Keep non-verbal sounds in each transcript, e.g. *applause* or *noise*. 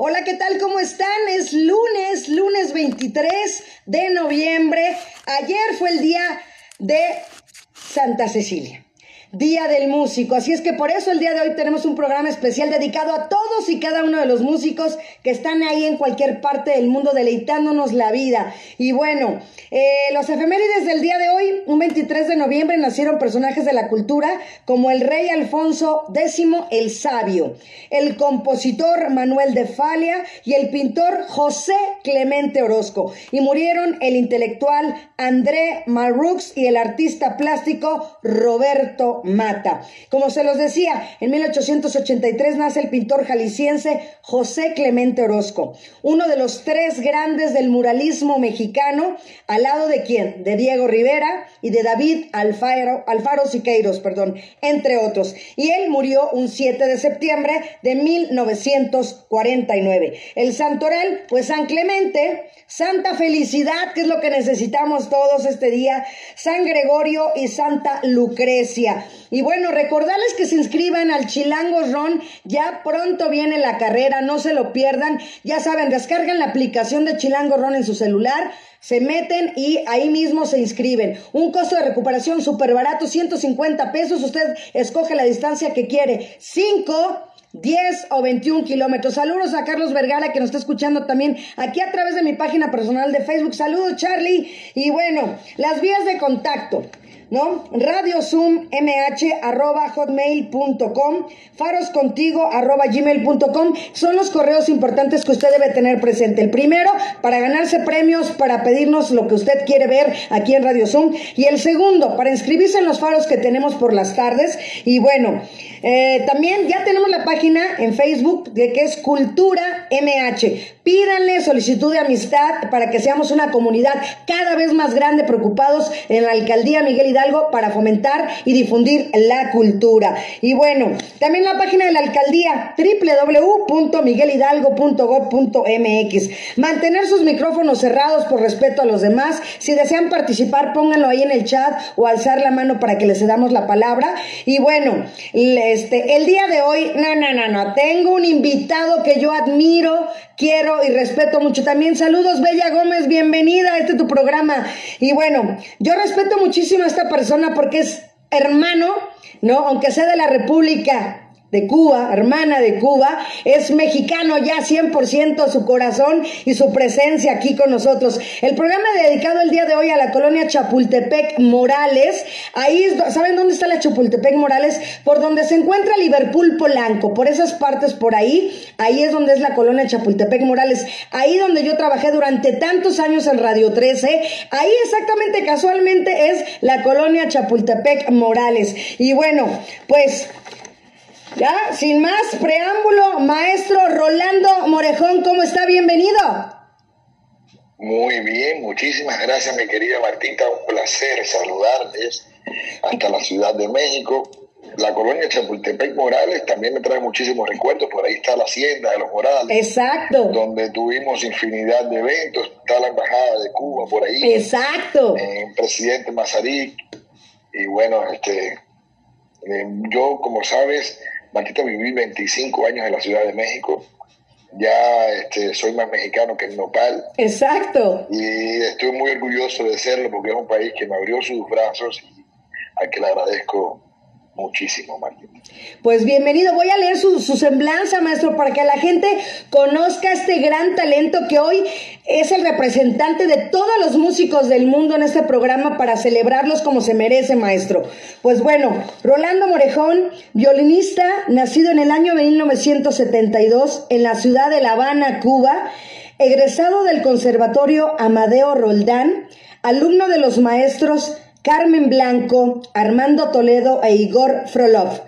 Hola, ¿qué tal? ¿Cómo están? Es lunes, lunes 23 de noviembre. Ayer fue el día de Santa Cecilia. Día del Músico. Así es que por eso el día de hoy tenemos un programa especial dedicado a todos y cada uno de los músicos que están ahí en cualquier parte del mundo deleitándonos la vida. Y bueno, eh, los efemérides del día de hoy, un 23 de noviembre, nacieron personajes de la cultura como el rey Alfonso X el Sabio, el compositor Manuel de Falia y el pintor José Clemente Orozco. Y murieron el intelectual André Marrux y el artista plástico Roberto mata. Como se los decía, en 1883 nace el pintor jalisciense José Clemente Orozco, uno de los tres grandes del muralismo mexicano, al lado de quién? De Diego Rivera y de David Alfaro, Alfaro Siqueiros, perdón, entre otros. Y él murió un 7 de septiembre de 1949. El santoral, pues San Clemente, Santa Felicidad, que es lo que necesitamos todos este día, San Gregorio y Santa Lucrecia. Y bueno, recordarles que se inscriban al Chilango Ron, ya pronto viene la carrera, no se lo pierdan. Ya saben, descargan la aplicación de Chilango Ron en su celular, se meten y ahí mismo se inscriben. Un costo de recuperación súper barato, 150 pesos. Usted escoge la distancia que quiere. 5, 10 o 21 kilómetros. Saludos a Carlos Vergara que nos está escuchando también aquí a través de mi página personal de Facebook. Saludos Charlie. Y bueno, las vías de contacto. ¿No? Radio Zoom MH arroba hotmail.com, faroscontigo arroba gmail.com son los correos importantes que usted debe tener presente. El primero, para ganarse premios, para pedirnos lo que usted quiere ver aquí en Radio Zoom. Y el segundo, para inscribirse en los faros que tenemos por las tardes. Y bueno, eh, también ya tenemos la página en Facebook de que es Cultura MH. Pídanle solicitud de amistad para que seamos una comunidad cada vez más grande, preocupados en la alcaldía Miguel Hidalgo para fomentar y difundir la cultura. Y bueno, también la página de la alcaldía www.miguelhidalgo.gov.mx. Mantener sus micrófonos cerrados por respeto a los demás. Si desean participar, pónganlo ahí en el chat o alzar la mano para que les damos la palabra. Y bueno, este, el día de hoy, no, no, no, no, tengo un invitado que yo admiro, quiero y respeto mucho. También saludos, Bella Gómez, bienvenida a este tu programa. Y bueno, yo respeto muchísimo a esta persona porque es hermano, ¿no? Aunque sea de la República de Cuba, hermana de Cuba, es mexicano ya 100% su corazón y su presencia aquí con nosotros. El programa dedicado el día de hoy a la colonia Chapultepec Morales, ahí, ¿saben dónde está la Chapultepec Morales? Por donde se encuentra Liverpool Polanco, por esas partes por ahí, ahí es donde es la colonia Chapultepec Morales, ahí donde yo trabajé durante tantos años en Radio 13, ahí exactamente casualmente es la colonia Chapultepec Morales. Y bueno, pues ya, sin más preámbulo, maestro Rolando Morejón, ¿cómo está? Bienvenido. Muy bien, muchísimas gracias, mi querida Martita. Un placer saludarles hasta la Ciudad de México. La colonia Chapultepec Morales también me trae muchísimos recuerdos. Por ahí está la Hacienda de los Morales. Exacto. Donde tuvimos infinidad de eventos. Está la Embajada de Cuba por ahí. Exacto. El presidente Mazarik. Y bueno, este, eh, yo, como sabes, Martita, viví 25 años en la Ciudad de México. Ya este, soy más mexicano que el nopal. Exacto. Y estoy muy orgulloso de serlo porque es un país que me abrió sus brazos y al que le agradezco muchísimo. Pues bienvenido, voy a leer su, semblanza, maestro, para que la gente conozca este gran talento que hoy es el representante de todos los músicos del mundo en este programa para celebrarlos como se merece, maestro. Pues bueno, Rolando Morejón, violinista, nacido en el año 1972 en la ciudad de La Habana, Cuba, egresado del Conservatorio Amadeo Roldán, alumno de los maestros Carmen Blanco, Armando Toledo e Igor Frolov.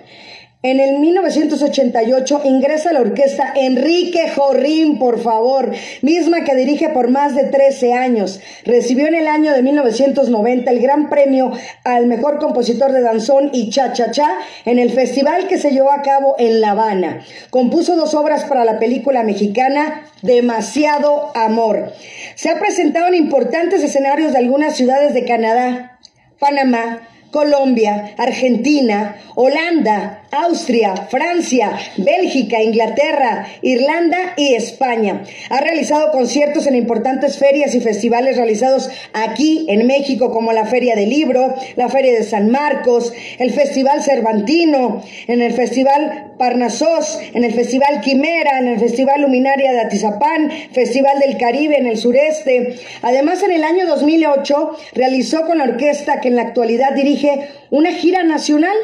En el 1988 ingresa a la orquesta Enrique Jorrín, por favor, misma que dirige por más de 13 años. Recibió en el año de 1990 el gran premio al mejor compositor de danzón y cha-cha-cha en el festival que se llevó a cabo en La Habana. Compuso dos obras para la película mexicana Demasiado Amor. Se ha presentado en importantes escenarios de algunas ciudades de Canadá, Panamá, Colombia, Argentina, Holanda, Austria, Francia, Bélgica, Inglaterra, Irlanda y España. Ha realizado conciertos en importantes ferias y festivales realizados aquí en México, como la Feria del Libro, la Feria de San Marcos, el Festival Cervantino, en el Festival Parnasos, en el Festival Quimera, en el Festival Luminaria de Atizapán, Festival del Caribe en el sureste. Además, en el año 2008 realizó con la orquesta que en la actualidad dirige una gira nacional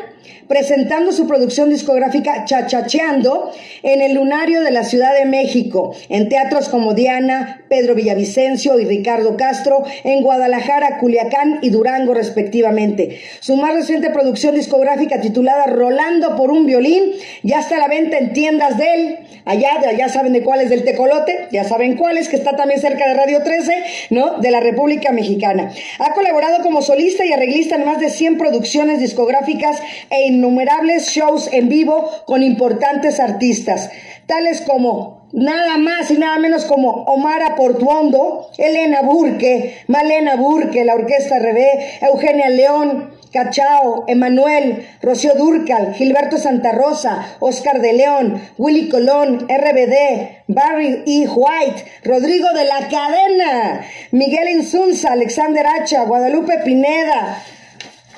presentando su producción discográfica Chachacheando en el Lunario de la Ciudad de México, en teatros como Diana, Pedro Villavicencio y Ricardo Castro, en Guadalajara, Culiacán y Durango respectivamente. Su más reciente producción discográfica titulada Rolando por un violín ya está a la venta en tiendas de él, allá ya saben de cuáles del Tecolote, ya saben cuáles, que está también cerca de Radio 13, ¿no? De la República Mexicana. Ha colaborado como solista y arreglista en más de 100 producciones discográficas e innumerables shows en vivo con importantes artistas, tales como nada más y nada menos como Omar Portuondo, Elena Burke, Malena Burke, la Orquesta Rebé, Eugenia León, Cachao, Emanuel, Rocío Durcal, Gilberto Santa Rosa, Oscar de León, Willy Colón, RBD, Barry E. White, Rodrigo de la Cadena, Miguel Insunza, Alexander Hacha, Guadalupe Pineda,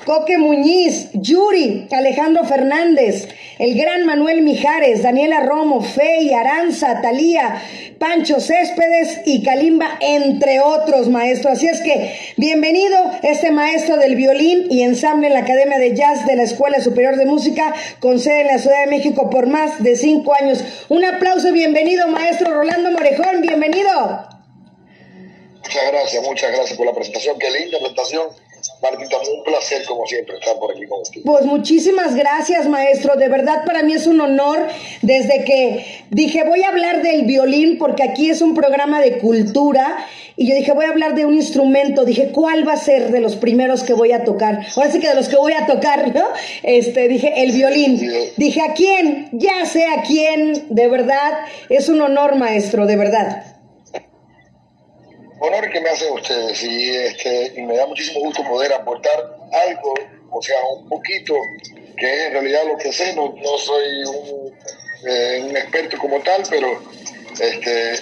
Coque Muñiz, Yuri, Alejandro Fernández, el gran Manuel Mijares, Daniela Romo, Fey, Aranza, Talía, Pancho Céspedes y Kalimba, entre otros maestros. Así es que, bienvenido este maestro del violín y ensamble en la Academia de Jazz de la Escuela Superior de Música, con sede en la Ciudad de México por más de cinco años. Un aplauso, bienvenido, maestro Rolando Morejón, bienvenido. Muchas gracias, muchas gracias por la presentación. Qué linda presentación Martita, un placer como siempre estar por aquí con usted. Pues muchísimas gracias, maestro. De verdad para mí es un honor desde que dije voy a hablar del violín porque aquí es un programa de cultura y yo dije voy a hablar de un instrumento. Dije cuál va a ser de los primeros que voy a tocar. Ahora sí que de los que voy a tocar, ¿no? Este dije el violín. Dije a quién, ya sé a quién. De verdad es un honor, maestro, de verdad honor que me hacen ustedes y, este, y me da muchísimo gusto poder aportar algo, o sea, un poquito, que en realidad lo que sé, no, no soy un, eh, un, experto como tal, pero este,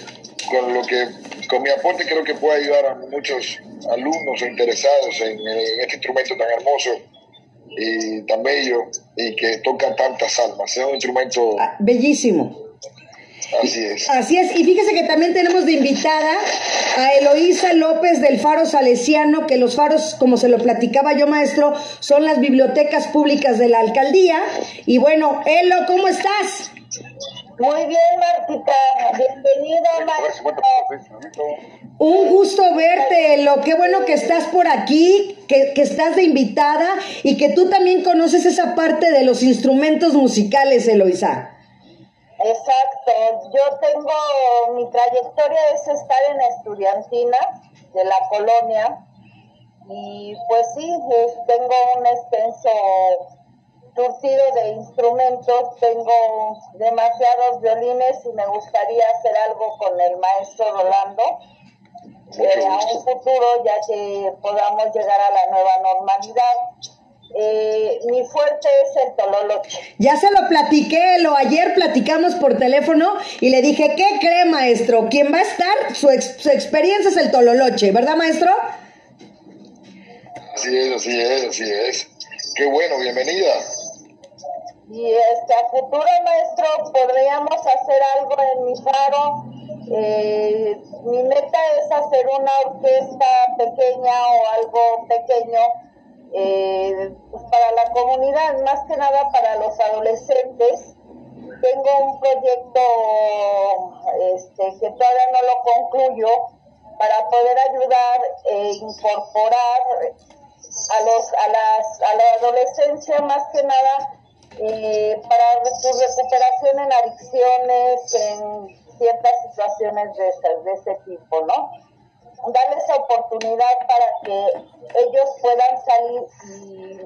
con lo que con mi aporte creo que puede ayudar a muchos alumnos o interesados en, en este instrumento tan hermoso y tan bello y que toca tantas almas. Es un instrumento ah, bellísimo Así es. Así es. Y fíjese que también tenemos de invitada a Eloísa López del Faro Salesiano, que los faros, como se lo platicaba yo, maestro, son las bibliotecas públicas de la alcaldía. Y bueno, Elo, ¿cómo estás? Muy bien, Martita. Bienvenida, maestro. Un gusto verte, Elo. Qué bueno que estás por aquí, que, que estás de invitada y que tú también conoces esa parte de los instrumentos musicales, Eloísa. Exacto, yo tengo, mi trayectoria es estar en estudiantina de la colonia y pues sí, tengo un extenso surtido de instrumentos, tengo demasiados violines y me gustaría hacer algo con el maestro Rolando eh, a un futuro ya que podamos llegar a la nueva normalidad. Eh, mi fuerte es el tololoche. Ya se lo platiqué, lo ayer platicamos por teléfono y le dije, ¿qué cree maestro? ¿Quién va a estar? Su, su experiencia es el tololoche, ¿verdad maestro? Así es, así es, así es. Qué bueno, bienvenida. Y este, a futuro, maestro, podríamos hacer algo en mi faro. Eh, mi meta es hacer una orquesta pequeña o algo pequeño eh, para la comunidad, más que nada para los adolescentes. Tengo un proyecto este, que todavía no lo concluyo para poder ayudar e incorporar a, los, a, las, a la adolescencia más que nada eh, para su recuperación en adicciones, en ciertas situaciones de, de ese tipo, ¿no? Darles oportunidad para que ellos puedan salir y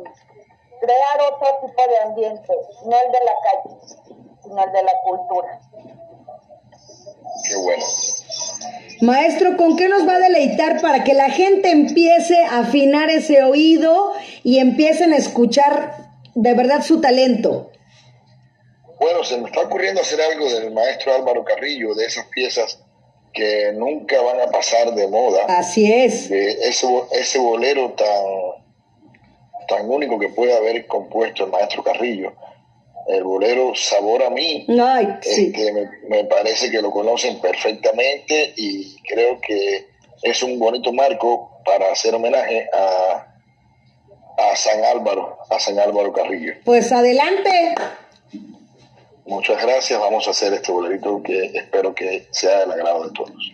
crear otro tipo de ambiente, no el de la calle, sino el de la cultura. Qué bueno. Maestro, ¿con qué nos va a deleitar para que la gente empiece a afinar ese oído y empiecen a escuchar de verdad su talento? Bueno, se me está ocurriendo hacer algo del maestro Álvaro Carrillo, de esas piezas que nunca van a pasar de moda. Así es. De ese, ese bolero tan, tan único que puede haber compuesto el maestro Carrillo. El bolero Sabor a mí, Ay, sí. este, me, me parece que lo conocen perfectamente y creo que es un bonito marco para hacer homenaje a, a San Álvaro, a San Álvaro Carrillo. Pues adelante. Muchas gracias, vamos a hacer este bolerito que espero que sea del agrado de todos.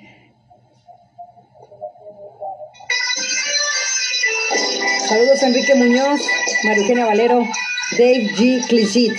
Saludos Enrique Muñoz, Marijena Valero, Dave G. Clicit.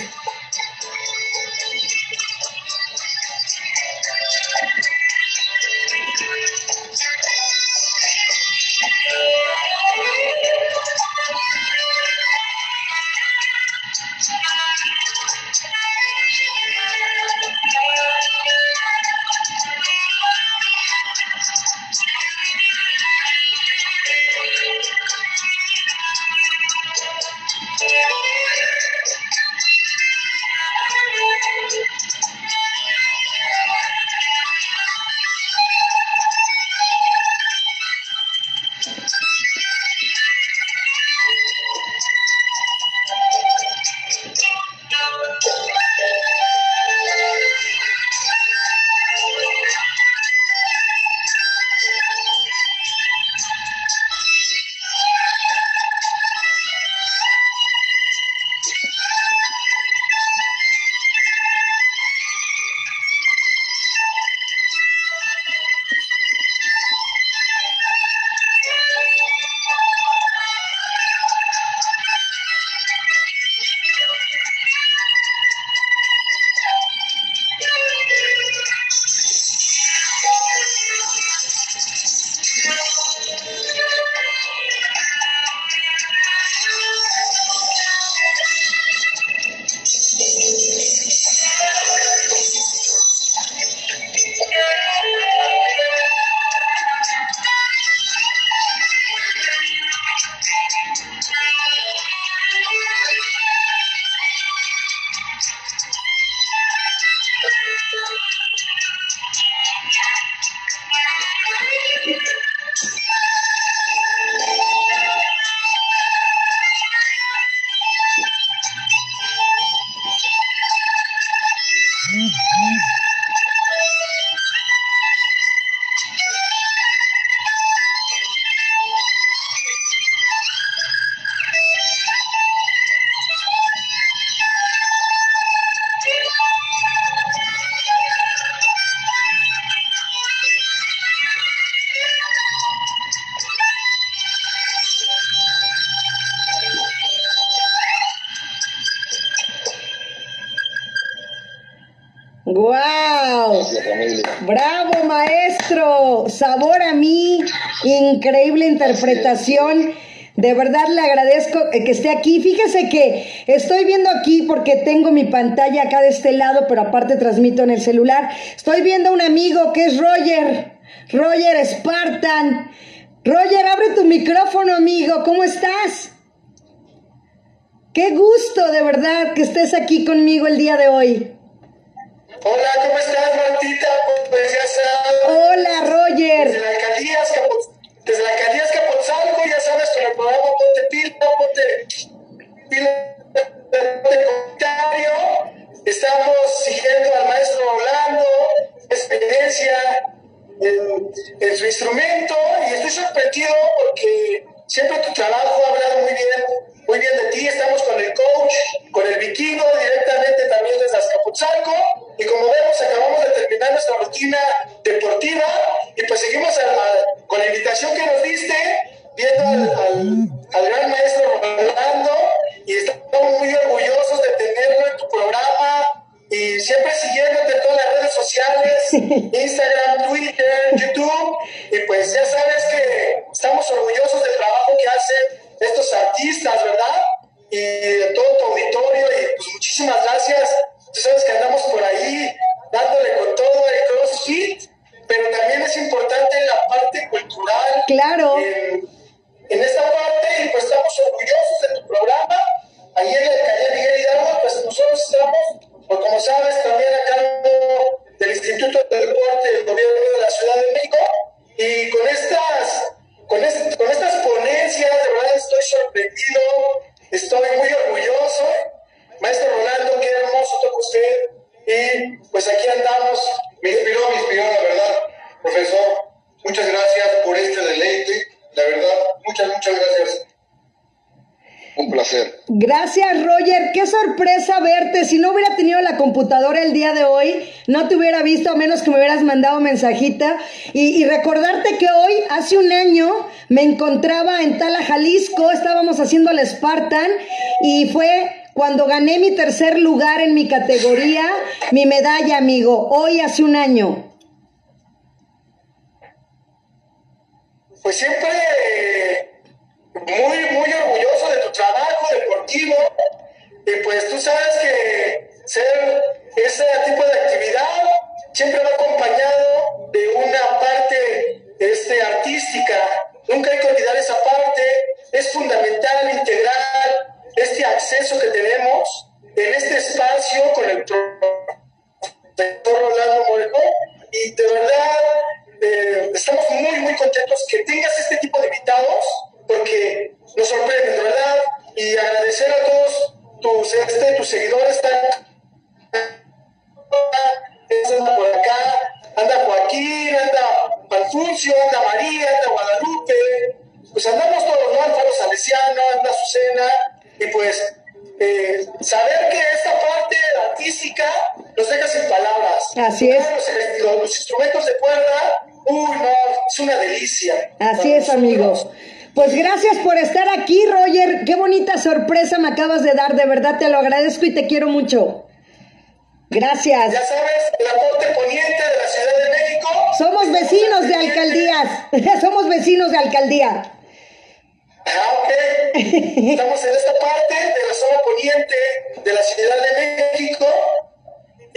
¡Guau! Gracias, familia. ¡Bravo, maestro! Sabor a mí, increíble interpretación. De verdad le agradezco eh, que esté aquí. Fíjese que estoy viendo aquí porque tengo mi pantalla acá de este lado, pero aparte transmito en el celular. Estoy viendo a un amigo que es Roger, Roger Spartan. Roger, abre tu micrófono, amigo. ¿Cómo estás? Qué gusto, de verdad, que estés aquí conmigo el día de hoy. Hola, ¿cómo estás, Martita? Pues ya sabes. Hola, Roger. Desde la alcaldía desde la alcaldía Escapotzalco, ya sabes, con el programa Ponte Pila, Ponte Pila de comentario. Estamos siguiendo al maestro Orlando, experiencia en, en su instrumento, y estoy sorprendido porque siempre tu trabajo ha hablado muy bien, muy bien de ti. Estamos con el coach, con el vikingo, directamente también desde Azcapotzalco. Y como vemos, acabamos de terminar nuestra rutina deportiva y pues seguimos con la invitación que nos diste, viendo al gran maestro Rolando y estamos muy orgullosos de tenerlo en tu programa y siempre siguiéndote en todas las redes sociales, Instagram, Twitter, YouTube y pues ya sabes que estamos orgullosos del trabajo que hacen estos artistas, ¿verdad? Y de todo tu auditorio y pues muchísimas gracias. Tú sabes que andamos por ahí dándole con todo el CrossFit, pero también es importante la parte cultural. Claro. En, en esta parte, pues estamos orgullosos de tu programa. Ahí en el Calle Miguel Hidalgo, pues nosotros estamos, sorpresa verte. Si no hubiera tenido la computadora el día de hoy, no te hubiera visto a menos que me hubieras mandado mensajita. Y, y recordarte que hoy, hace un año, me encontraba en Tala, Jalisco. Estábamos haciendo el Spartan y fue cuando gané mi tercer lugar en mi categoría, mi medalla, amigo. Hoy, hace un año. Pues siempre muy, muy orgulloso de tu trabajo deportivo. Y pues tú sabes que ser ese tipo de actividad siempre va acompañado de una parte este, artística. Nunca hay que olvidar esa parte. Es fundamental integrar este acceso que tenemos en este espacio con el profesor Rolando Moreno. Y de verdad, eh, estamos muy, muy contentos que tengas este tipo de invitados porque nos sorprende, de verdad, y agradecer a todos tus, este, tus seguidores. Anda por acá, anda Joaquín, anda Alfuncio, anda María, anda Guadalupe, pues andamos todos, ¿no? Alfaro Salesiano, anda Azucena, y pues eh, saber que esta parte artística nos deja sin palabras. Así es. Los, los, instrumentos de cuerda, uy, no, es una delicia. Así es, amigos. Pues gracias por estar aquí, Roger. Qué bonita sorpresa me acabas de dar. De verdad te lo agradezco y te quiero mucho. Gracias. Ya sabes, el aporte poniente de la Ciudad de México. Somos vecinos de alcaldías. *laughs* Somos vecinos de alcaldía. Ah, ok. *laughs* Estamos en esta parte de la zona poniente de la Ciudad de México.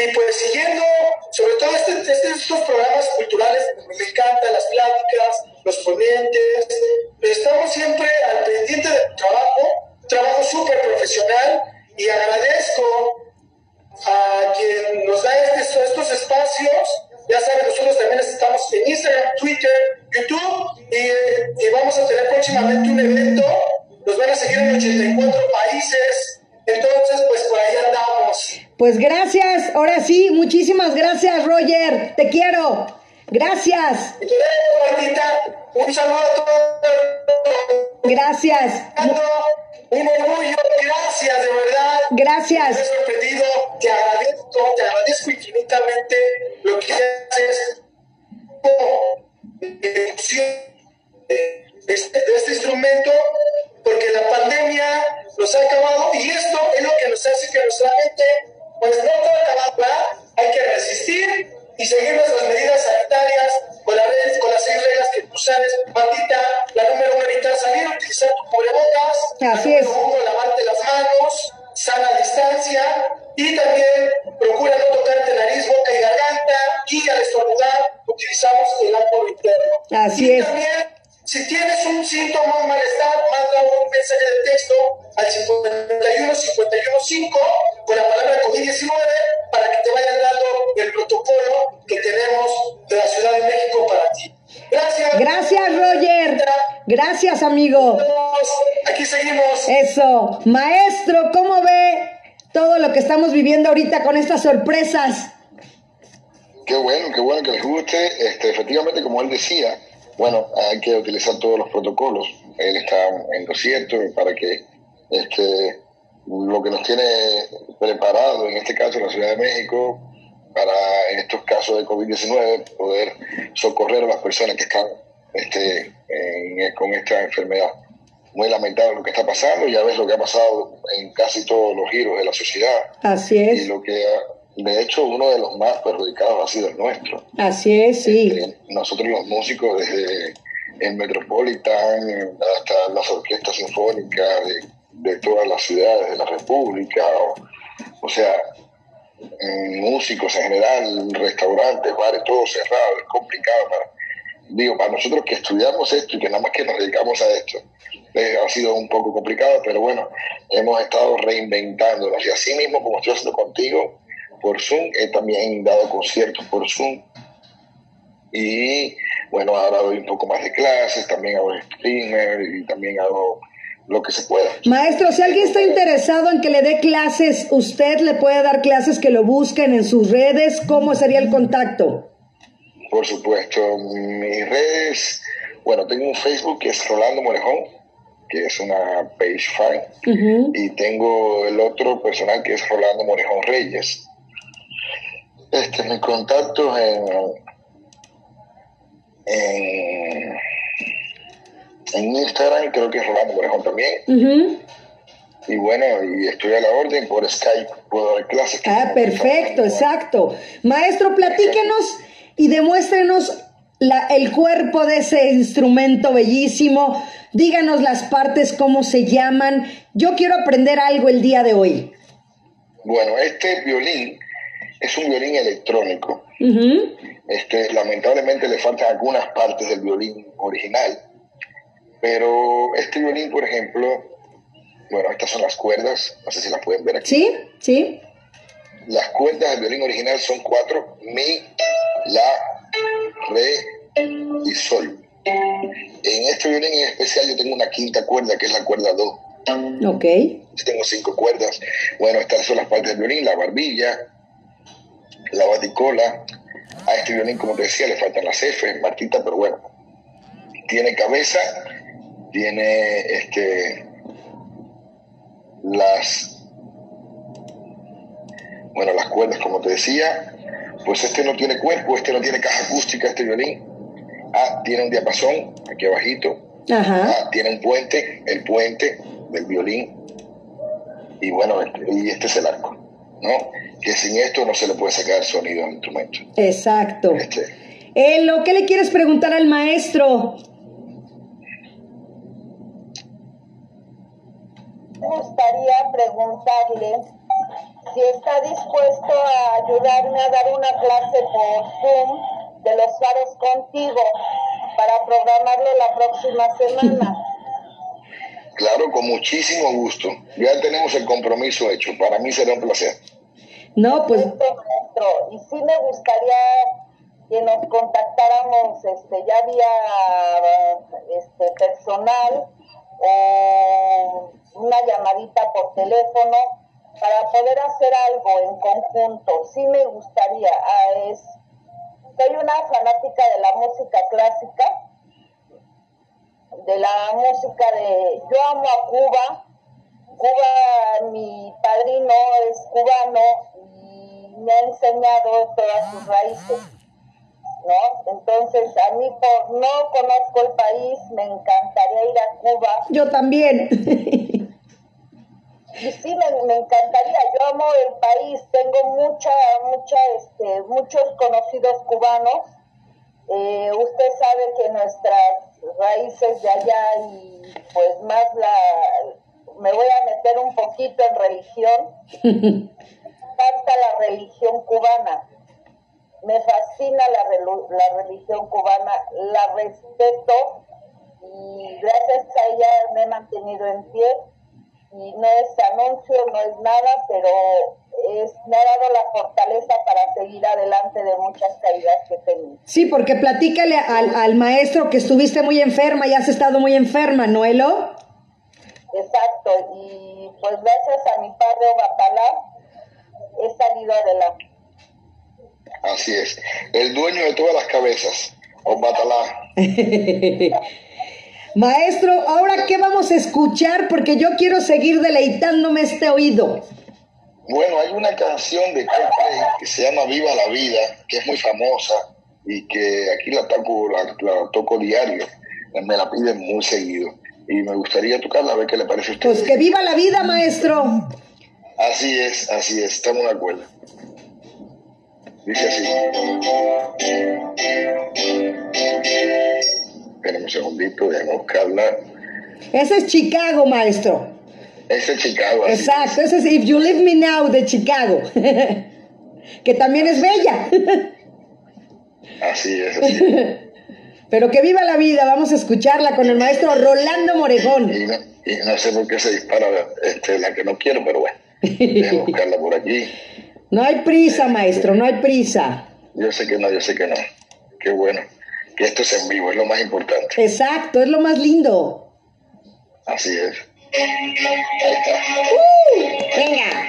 Y pues siguiendo, sobre todo este, este, estos programas culturales, me encantan las pláticas, los ponentes, estamos siempre al pendiente de tu trabajo, trabajo súper profesional y agradezco a quien nos da este, estos espacios. Ya saben, nosotros también estamos en Instagram, Twitter, YouTube y, y vamos a tener próximamente un evento. Nos van a seguir en 84 países. Entonces, pues por ahí andamos. Pues gracias, ahora sí, muchísimas gracias, Roger. Te quiero. Gracias. Te Martita. Un saludo a todos. Gracias. Un orgullo, gracias, de verdad. Gracias. Me sorprendido, te agradezco, te agradezco infinitamente lo que haces de este, de este instrumento, porque la pandemia nos ha acabado y esto es lo que nos hace que nuestra mente, pues no está acabada, hay que resistir y seguir nuestras medidas sanitarias con, la, con las seis reglas que tú sabes, Martita, la número uno, evitar salir, utilizar tu cubrebocas, Así la número uno, lavarte las manos, sana distancia. Y también procura no tocarte nariz, boca y garganta. Y al estornudar utilizamos el alcohol interno. Así y es. también, si tienes un síntoma o malestar, manda un mensaje de texto al 51 51 5 con la palabra COVID-19 para que te vayan dando el protocolo que tenemos de la Ciudad de México para ti. Gracias. Gracias, Roger. Gracias, amigo. Aquí seguimos. Eso. Maestro, ¿cómo ve todo lo que estamos viviendo ahorita con estas sorpresas? Qué bueno, qué bueno que les guste. Este, efectivamente, como él decía, bueno, hay que utilizar todos los protocolos. Él está en lo cierto para que este, lo que nos tiene preparado, en este caso la Ciudad de México, para en estos casos de COVID-19, poder socorrer a las personas que están este, en- con esta enfermedad. Muy lamentable lo que está pasando, ya ves lo que ha pasado en casi todos los giros de la sociedad Así y es. lo que ha- de hecho uno de los más perjudicados ha sido el nuestro. Así es, sí. Eh, nosotros los músicos desde el Metropolitan hasta las orquestas sinfónicas de, de todas las ciudades de la República, o, o sea, músicos en general, restaurantes, bares, todo cerrado, es complicado para, digo, para nosotros que estudiamos esto y que nada más que nos dedicamos a esto, eh, ha sido un poco complicado, pero bueno, hemos estado reinventándonos y así mismo como estoy haciendo contigo por Zoom, he también dado conciertos por Zoom y bueno, ahora doy un poco más de clases, también hago streamer y también hago lo que se pueda. Maestro, si alguien está interesado en que le dé clases, usted le puede dar clases que lo busquen en sus redes. ¿Cómo sería el contacto? Por supuesto, mis redes, bueno, tengo un Facebook que es Rolando Morejón, que es una page fan, y tengo el otro personal que es Rolando Morejón Reyes. Este, mis contactos en, en, en Instagram creo que es Rolando Morejón también. Y bueno, y estoy a la orden por Skype, puedo dar clases. Ah, perfecto, exacto. Maestro, platíquenos y demuéstrenos la, el cuerpo de ese instrumento bellísimo. Díganos las partes, cómo se llaman. Yo quiero aprender algo el día de hoy. Bueno, este violín es un violín electrónico. este, lamentablemente le faltan algunas partes del violín original, pero este violín, por ejemplo, bueno, estas son las cuerdas, no sé si las pueden ver aquí. Sí, sí. Las cuerdas del violín original son cuatro, mi, la, re y sol. En este violín en especial yo tengo una quinta cuerda, que es la cuerda do. Ok. Tengo cinco cuerdas. Bueno, estas son las partes del violín, la barbilla, la baticola. A este violín, como te decía, le faltan las F, Martita, pero bueno. Tiene cabeza, tiene este las bueno, las cuerdas, como te decía, pues este no tiene cuerpo, este no tiene caja acústica, este violín. Ah, tiene un diapasón aquí abajito. Ah, tiene un puente, el puente del violín. Y bueno, este, y este es el arco, ¿no? Que sin esto no se le puede sacar sonido al instrumento. Exacto. Este. Elo, ¿qué le quieres preguntar al maestro? Me gustaría preguntarle si está dispuesto a ayudarme a dar una clase por Zoom de los faros contigo para programarlo la próxima semana. Claro, con muchísimo gusto. Ya tenemos el compromiso hecho. Para mí será un placer. No, pues. Y sí me gustaría que nos contactáramos este, ya vía este, personal o una llamadita por teléfono para poder hacer algo en conjunto. Sí me gustaría. Ah, es, soy una fanática de la música clásica, de la música de... Yo amo a Cuba. Cuba, mi padrino es cubano me ha enseñado todas sus raíces. ¿no? Entonces, a mí por no conozco el país, me encantaría ir a Cuba. Yo también. y sí me, encantaría yo amo el país tengo mucha mucha este muchos conocidos cubanos eh, usted sabe que nuestras raíces de allá y pues más la me voy a meter un poquito en religión *laughs* falta la religión cubana me fascina la, la religión cubana la respeto y gracias a ella me he mantenido en pie y no es anuncio, no es nada, pero es, me ha dado la fortaleza para seguir adelante de muchas caídas que tengo. Sí, porque platícale al, al maestro que estuviste muy enferma y has estado muy enferma, ¿no, Elo? Exacto, y pues gracias a mi padre Batalá he salido adelante. Así es, el dueño de todas las cabezas, Batalá. *laughs* Maestro, ahora qué vamos a escuchar porque yo quiero seguir deleitándome este oído. Bueno, hay una canción de Coldplay que se llama Viva la Vida, que es muy famosa y que aquí la toco, la, toco diario, me la piden muy seguido y me gustaría tocarla a ver qué le parece a usted. Pues que viva la vida, maestro. Así es, así es, estamos de acuerdo. Dice así. Esperen un segundito, déjame buscarla. Ese es Chicago, maestro. Ese es Chicago. Exacto, ese es If You Leave Me Now de Chicago. *laughs* que también es bella. *laughs* así es, así Pero que viva la vida, vamos a escucharla con el maestro Rolando Morejón. Y no, sé por qué se dispara este, la que no quiero, pero bueno, buscarla por aquí. No hay prisa, maestro, no hay prisa. Yo sé que no, yo sé que no. Qué bueno que esto es en vivo, es lo más importante. Exacto, es lo más lindo. Así es. Ahí está. ¡Uh! venga.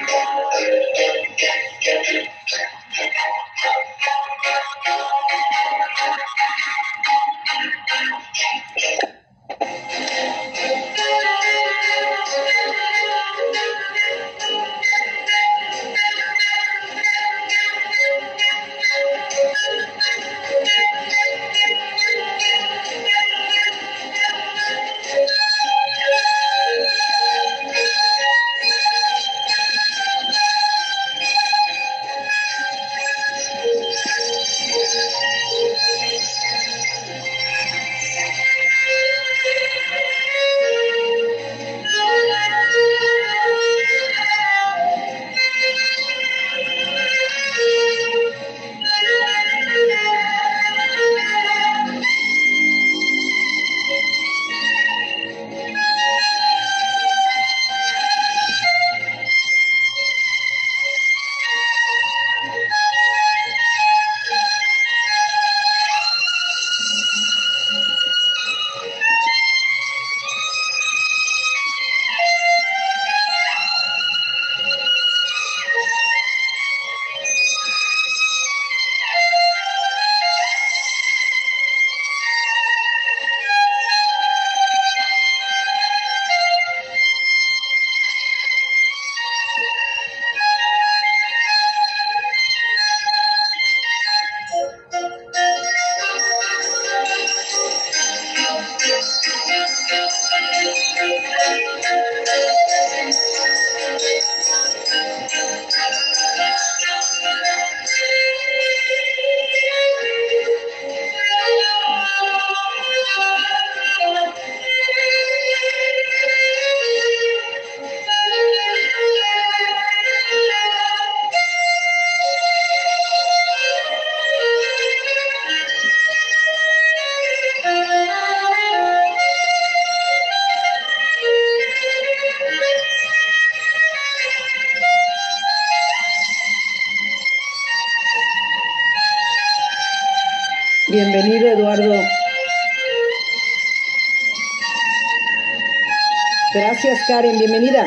Gracias, Karen. Bienvenida.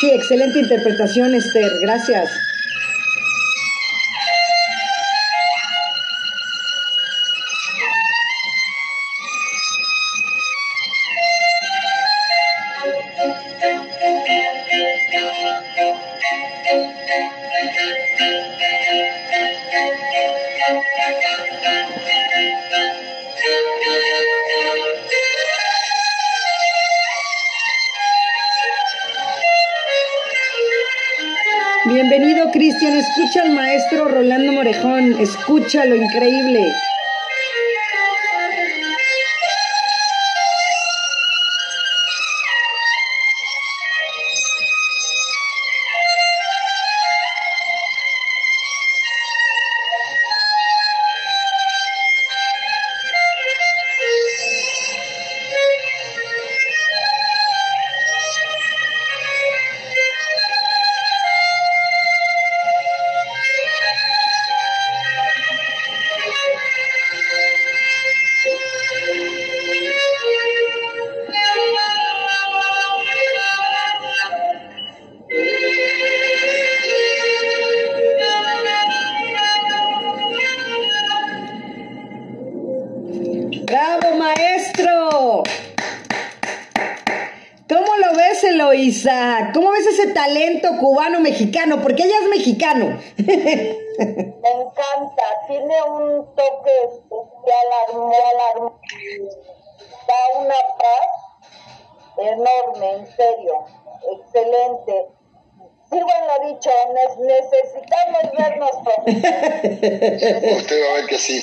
Sí, excelente interpretación, Esther. Gracias. Escucha al maestro Rolando Morejón. Escucha lo increíble. Talento cubano-mexicano? Porque ella es mexicano. Me encanta, tiene un toque especial, armónico, da una paz enorme, en serio, excelente. Sigo en lo dicho, necesitamos vernos pronto. *laughs* Usted va a ver que sí.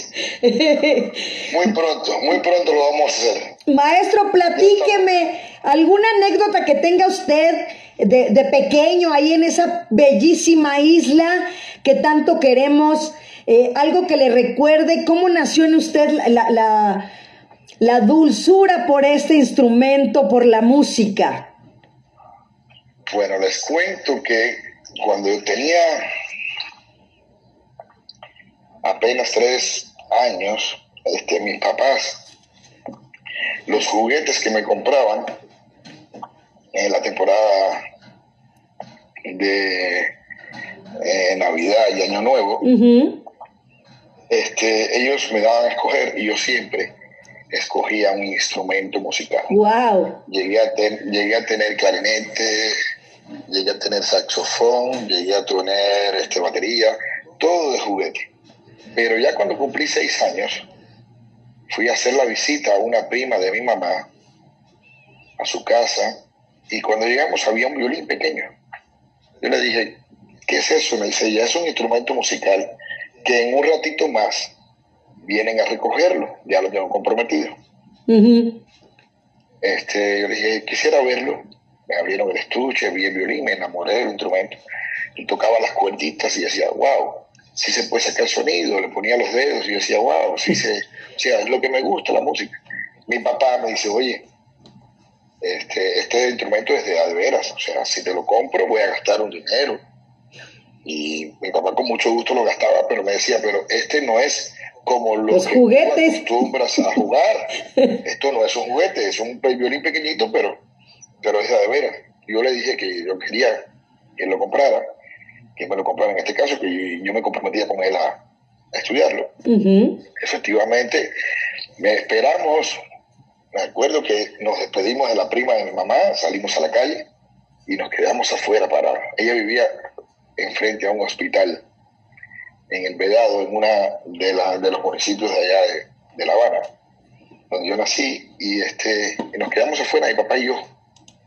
Muy pronto, muy pronto lo vamos a hacer. Maestro, platíqueme alguna anécdota que tenga usted de, de pequeño ahí en esa bellísima isla que tanto queremos. Eh, algo que le recuerde cómo nació en usted la, la, la dulzura por este instrumento, por la música. Bueno, les cuento que cuando yo tenía apenas tres años, este, mis papás los juguetes que me compraban en la temporada de eh, Navidad y Año Nuevo, este, ellos me daban a escoger y yo siempre escogía un instrumento musical. Wow. Llegué a, llegué a tener clarinete, llegué a tener saxofón, llegué a tener este, batería, todo de juguete. Pero ya cuando cumplí seis años, fui a hacer la visita a una prima de mi mamá, a su casa, y cuando llegamos había un violín pequeño. Yo le dije, ¿qué es eso? Me dice, ya es un instrumento musical que en un ratito más vienen a recogerlo, ya lo tengo comprometido. este, yo le dije, quisiera verlo. Me abrieron el estuche, vi el violín, me enamoré del instrumento. Y tocaba las cuerditas y decía, wow, si se puede sacar sonido, le ponía los dedos y yo decía, wow, sí se, o sea, es lo que me gusta la música. Mi papá me dice, oye, este, este instrumento es de veras, o sea, si te lo compro voy a gastar un dinero. Y mi papá con mucho gusto lo gastaba, pero me decía, pero este no es como los, los juguetes. Tú acostumbras a jugar. *laughs* Esto no es un juguete, es un violín pequeñito, pero, pero es de veras. Yo le dije que yo quería que lo comprara, que me lo comprara en este caso, que yo me comprometía con él a, estudiarlo. Efectivamente, me esperamos me acuerdo que nos despedimos de la prima de mi mamá, salimos a la calle y nos quedamos afuera para... Ella vivía enfrente a un hospital en el Vedado, en una de, la, de los municipios de allá de, La Habana, donde yo nací, y, este, nos quedamos afuera, mi papá y yo,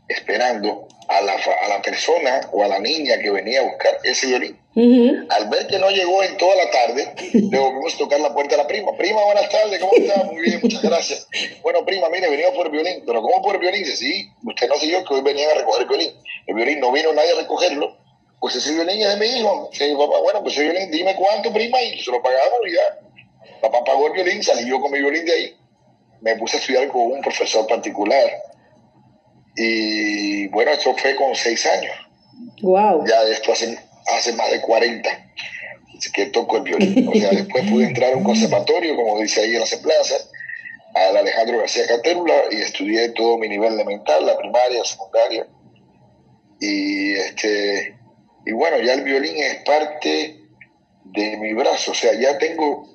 esperando a la, a la persona o a la niña que venía a buscar ese violín. Al ver que no llegó en toda la tarde, le volvimos a tocar la puerta a la prima. Prima, buenas tardes, ¿cómo está? Muy bien, muchas gracias. Bueno, prima, mire, venimos por el violín. ¿Pero cómo por el violín? Dice, sí, usted no siguió que hoy venían a recoger el violín. El violín no vino nadie a recogerlo. Pues ese violín es de mi hijo. Papá, bueno, pues ese violín, dime cuánto, prima, y se lo pagamos y ya. Papá pagó el violín, salí yo con mi violín de ahí. Me puse a estudiar con un profesor particular y bueno, eso fue con seis años. Wow. Ya esto hace, hace más de 40 que toco el violín. O sea, después pude entrar a un conservatorio, como dice ahí en las plazas, al Alejandro García Catérula y estudié todo mi nivel elemental, la primaria, secundaria. Y este y bueno, ya el violín es parte de mi brazo, o sea, ya tengo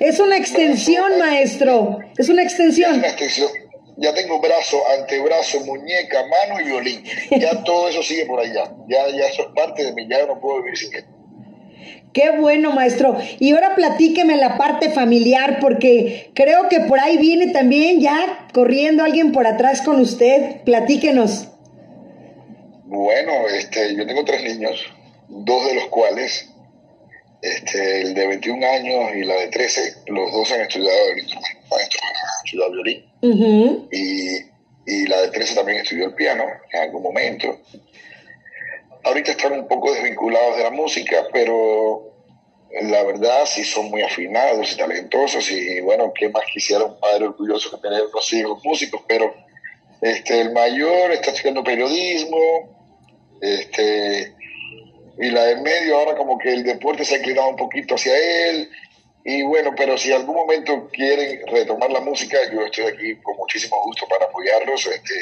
es una extensión, maestro. Es una extensión. Es una extensión ya tengo brazo, antebrazo, muñeca, mano y violín. Ya *laughs* todo eso sigue por allá. Ya, ya eso es parte de mí, ya no puedo vivir sin él. Qué bueno, maestro. Y ahora platíqueme la parte familiar, porque creo que por ahí viene también ya corriendo alguien por atrás con usted. Platíquenos. Bueno, este, yo tengo tres niños, dos de los cuales, este, el de 21 años y la de 13, los dos han estudiado el instrumento, estudiado violín y, la de 13 también estudió el piano en algún momento. Ahorita están un poco desvinculados de la música, pero la verdad sí son muy afinados y talentosos y bueno, ¿qué más quisiera un padre orgulloso que tener unos hijos músicos? Pero este, el mayor está estudiando periodismo, este, y la de medio ahora como que el deporte se ha inclinado un poquito hacia él, y bueno, pero si algún momento quieren retomar la música, yo estoy aquí con muchísimo gusto para apoyarlos. Este,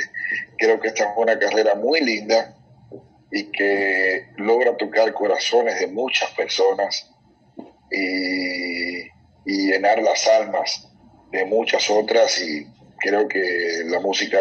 creo que esta es una carrera muy linda y que logra tocar corazones de muchas personas y, y llenar las almas de muchas otras y creo que la música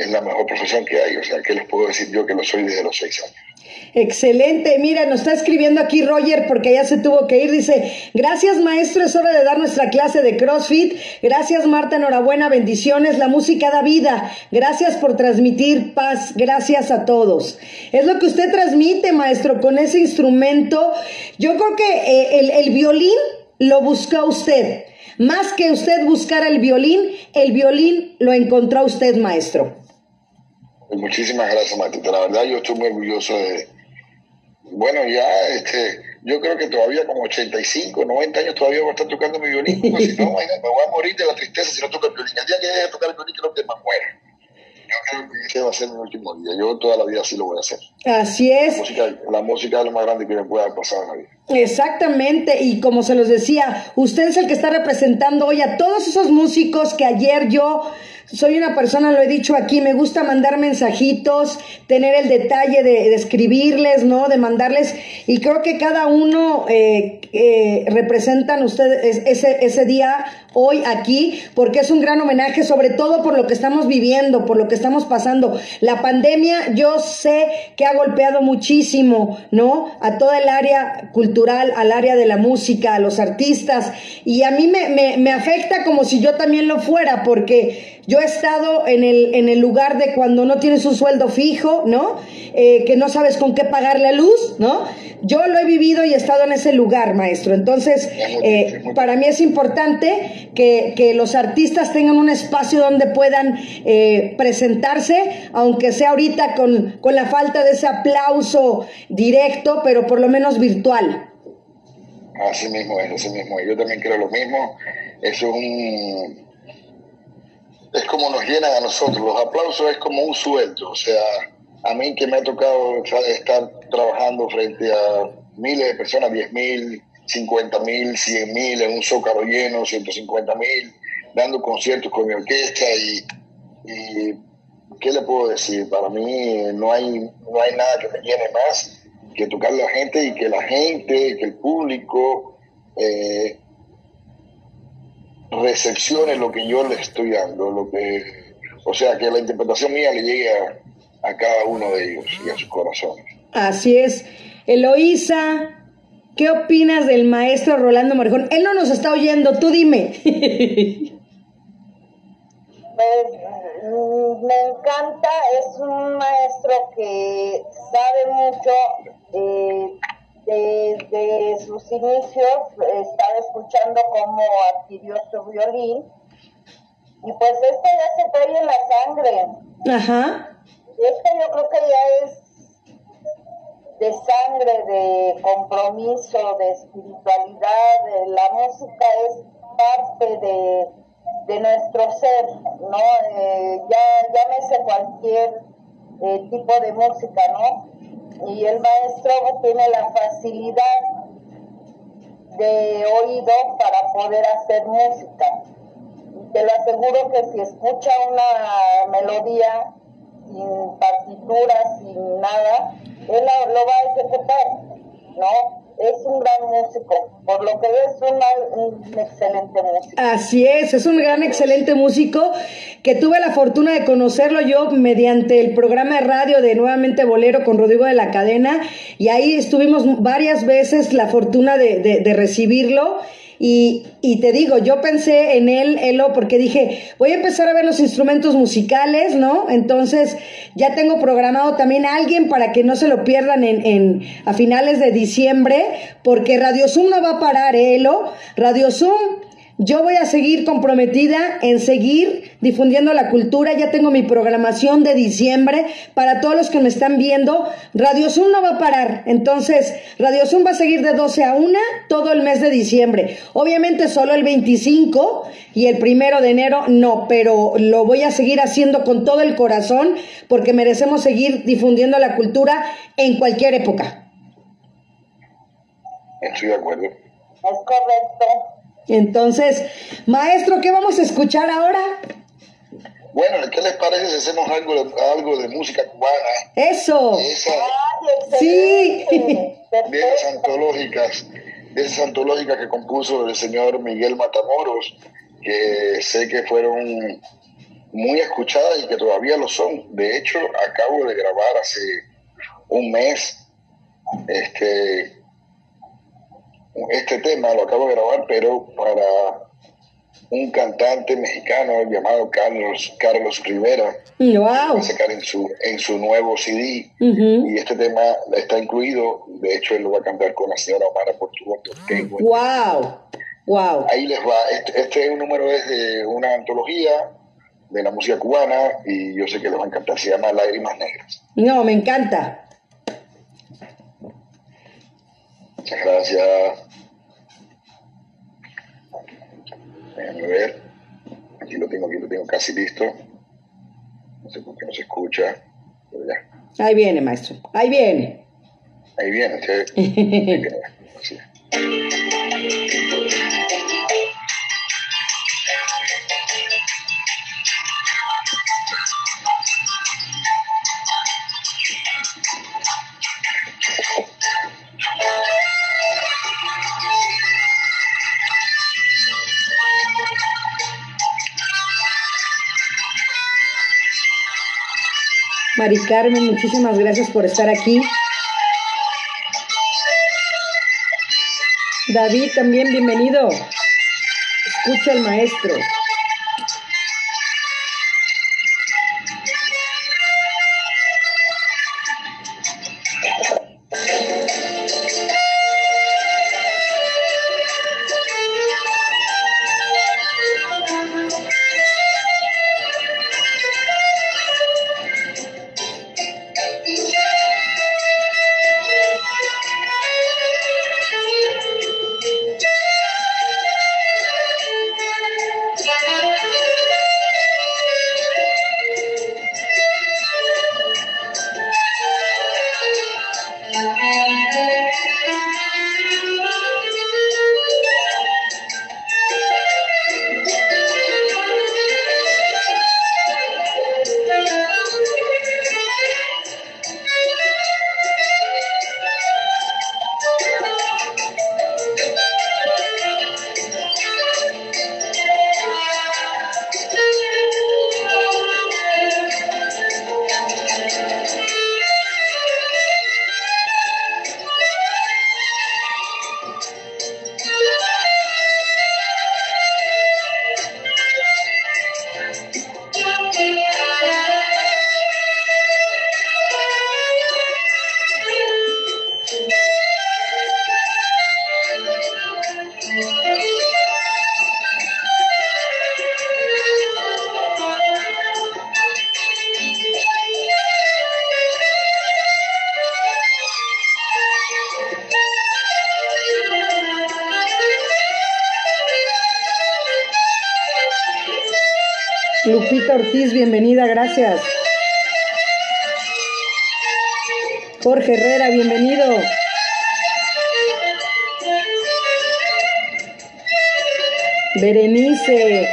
es la mejor profesión que hay. O sea, ¿qué les puedo decir yo que lo soy desde los seis años? Excelente. Mira, nos está escribiendo aquí Roger porque ya se tuvo que ir. Dice, gracias maestro, es hora de dar nuestra clase de CrossFit. Gracias Marta, enhorabuena, bendiciones. La música da vida. Gracias por transmitir paz. Gracias a todos. Es lo que usted transmite, maestro, con ese instrumento. Yo creo que eh, el, violín lo buscó usted. Más que usted buscar el violín, el violín lo encontró usted, maestro. Muchísimas gracias, Matita. La verdad, yo estoy muy orgulloso de. Bueno, ya, este, yo creo que todavía como 85, 90 años todavía voy a estar tocando mi violín, porque si no, *laughs* me voy a morir de la tristeza si no toco el violín. El día que deje de tocar el violín, creo que me muero. yo creo que ese va a ser mi último día. Yo toda la vida así lo voy a hacer. Así es. La música, la música es lo más grande que me pueda pasar en la vida. Exactamente, y como se los decía, usted es el que está representando hoy a todos esos músicos que ayer yo soy una persona, lo he dicho aquí, me gusta mandar mensajitos, tener el detalle de, escribirles, ¿no? De mandarles, y creo que cada uno eh, eh, representan ustedes ese, ese día hoy aquí, porque es un gran homenaje, sobre todo por lo que estamos viviendo, por lo que estamos pasando. La pandemia, yo sé que ha golpeado muchísimo, ¿no? A toda el área cultural, al área de la música, a los artistas, y a mí me, me, me afecta como si yo también lo fuera, porque yo he estado en el, en el lugar de cuando no tienes un sueldo fijo, ¿no? Eh, que no sabes con qué pagar la luz, ¿no? Yo lo he vivido y he estado en ese lugar, maestro. Entonces, eh, para mí es importante que, que, los artistas tengan un espacio donde puedan eh, presentarse, aunque sea ahorita con, con la falta de ese aplauso directo, pero por lo menos virtual. Así mismo es, así mismo. Yo también creo lo mismo. Es un es como nos llenan a nosotros. Los aplausos es como un sueldo. O sea, a mí que me ha tocado estar trabajando frente a miles de personas, 10 mil, 50 mil, 100 mil, en un zócalo lleno, 150 mil, dando conciertos con mi orquesta y, y, ¿qué le puedo decir? Para mí no hay, no hay nada que me llene más que tocar a la gente y que la gente, que el público eh, recepcione lo que yo le estoy dando, lo que, o sea, que la interpretación mía le llegue a, cada uno de ellos y a sus corazones. Así es. Eloísa, ¿qué opinas del maestro Rolando Marjón? Él no nos está oyendo, tú dime. *laughs* Pues, mm, me encanta, es un maestro que sabe mucho, eh, desde sus inicios estaba escuchando cómo adquirió su violín y pues este ya se trae en la sangre. Ajá. Este yo creo que ya es de sangre, de compromiso, de espiritualidad, la música es parte de, de nuestro ser, ¿no? Eh, ya llámese cualquier eh, tipo de música, ¿no? Y el maestro tiene la facilidad de oído para poder hacer música. Te lo aseguro que si escucha una melodía sin partitura, sin nada, él lo va a ejecutar, ¿no? Es un gran músico, por lo que es un, excelente músico. Así es, es un gran, excelente músico que tuve la fortuna de conocerlo yo mediante el programa de radio de Nuevamente Bolero con Rodrigo de la Cadena y ahí estuvimos varias veces la fortuna de, de recibirlo y, y, te digo, yo pensé en él, Elo, porque dije, voy a empezar a ver los instrumentos musicales, ¿no? Entonces ya tengo programado también a alguien para que no se lo pierdan en, en, a finales de diciembre, porque Radio Zoom no va a parar, ¿eh, Elo. Radio Zoom yo voy a seguir comprometida en seguir difundiendo la cultura. Ya tengo mi programación de diciembre para todos los que me están viendo. Radio Zoom no va a parar. Entonces, Radio Zoom va a seguir de 12 a 1 todo el mes de diciembre. Obviamente solo el 25 y el primero de enero no, pero lo voy a seguir haciendo con todo el corazón porque merecemos seguir difundiendo la cultura en cualquier época. Estoy de acuerdo. Es correcto. Entonces, maestro, ¿qué vamos a escuchar ahora? Bueno, ¿qué les parece si hacemos algo de, algo de música cubana? Eso. sí. De esas antológicas, de esas antológicas que compuso el señor Miguel Matamoros, que sé que fueron muy escuchadas y que todavía lo son. De hecho, acabo de grabar hace un mes este este tema lo acabo de grabar, pero para un cantante mexicano llamado Carlos Carlos Rivera. Wow. Va a sacar en su, en su nuevo CD. Y este tema está incluido. De hecho, él lo va a cantar con la señora Omar Portugal. Wow. Wow. Ahí les va. Este, este número es de una antología de la música cubana y yo sé que les va a encantar. Se llama Lágrimas Negras. No, me encanta. Muchas gracias. Déjame ver. Aquí lo tengo, aquí lo tengo casi listo. No sé por qué no se escucha. Pero ya. Ahí viene, maestro. Ahí viene. Ahí viene. *laughs* Así. Mari Carmen, muchísimas gracias por estar aquí. David, también bienvenido. Escucha al maestro.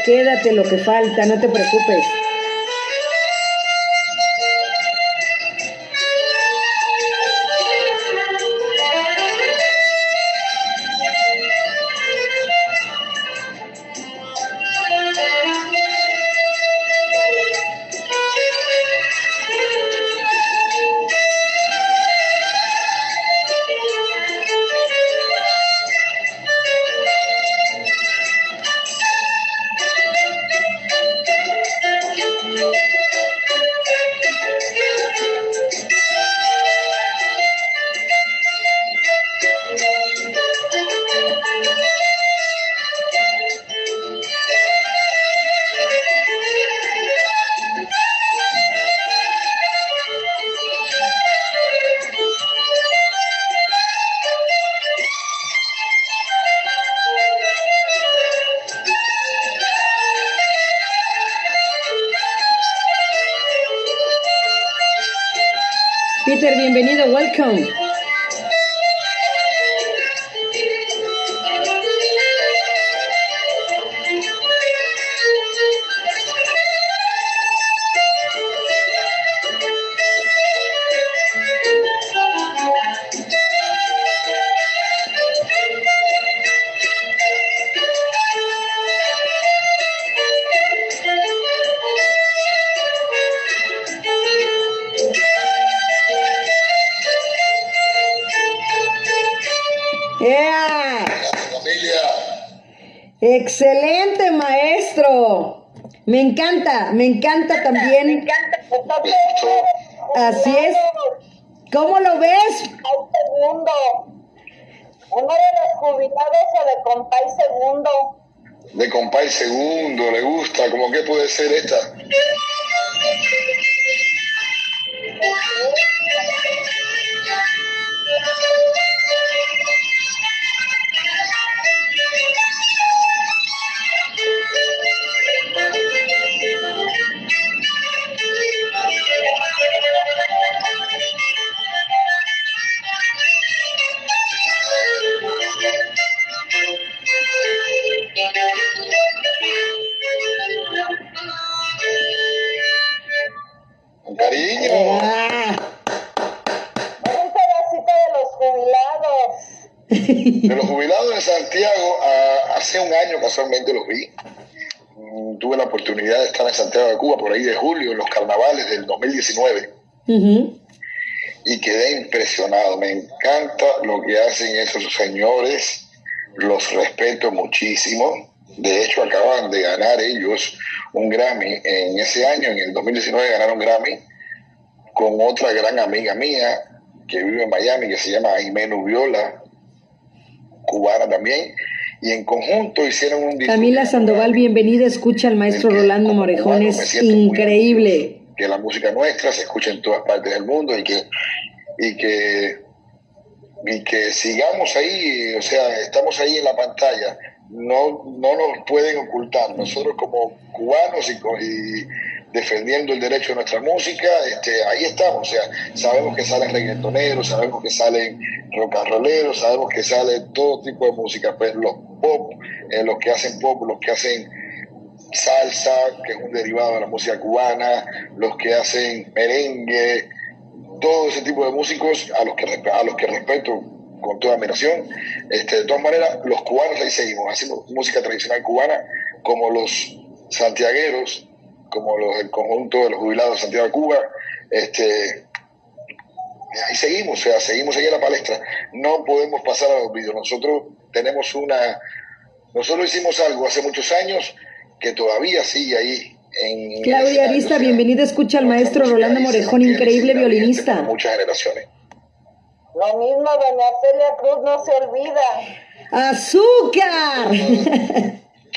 Quédate lo que falta, no te preocupes. Encanta, me encanta Me también. encanta. Así es. ¿Cómo lo ves? Compay segundo. Uno de los jubilados o de Compay segundo. De compay segundo, le gusta. ¿Cómo que puede ser esta? *laughs* Cariño. Un pedacito de los jubilados. De los jubilados de Santiago, ah, hace un año casualmente los vi. Tuve la oportunidad de estar en Santiago de Cuba por ahí de julio, en los carnavales del 2019. Y quedé impresionado. Me encanta lo que hacen esos señores. Los respeto muchísimo. De hecho, acaban de ganar ellos un Grammy. En ese año, en el 2019, ganaron Grammy con otra gran amiga mía que vive en Miami, que se llama Jimeno Viola, cubana también, y en conjunto hicieron un Camila Sandoval, bienvenida, escucha al maestro Rolando Morejón, es increíble. Que la música nuestra se escuche en todas partes del mundo y que, y que, y que sigamos ahí, o sea, estamos ahí en la pantalla, no, no nos pueden ocultar. Nosotros como cubanos y, y defendiendo el derecho de nuestra música, este, ahí estamos, o sea, sabemos que salen reggaetoneros, sabemos que salen rock sabemos que sale todo tipo de música, pues, los pop, eh, los que hacen pop, los que hacen salsa, que es un derivado de la música cubana, los que hacen merengue, todo ese tipo de músicos a los que, a los que respeto con toda admiración. Este, de todas maneras, los cubanos ahí seguimos haciendo música tradicional cubana, como los santiagueros, como los del conjunto de los jubilados de Santiago de Cuba, este, ahí seguimos, o sea, seguimos ahí en la palestra. No podemos pasar a los vídeos. Nosotros tenemos una, nosotros hicimos algo hace muchos años que todavía sigue ahí. En Claudia Arista, bienvenida, escucha al maestro Rolando Morejón, increíble violinista. Muchas generaciones. Lo mismo, doña Celia Cruz, no se olvida. ¡Azúcar!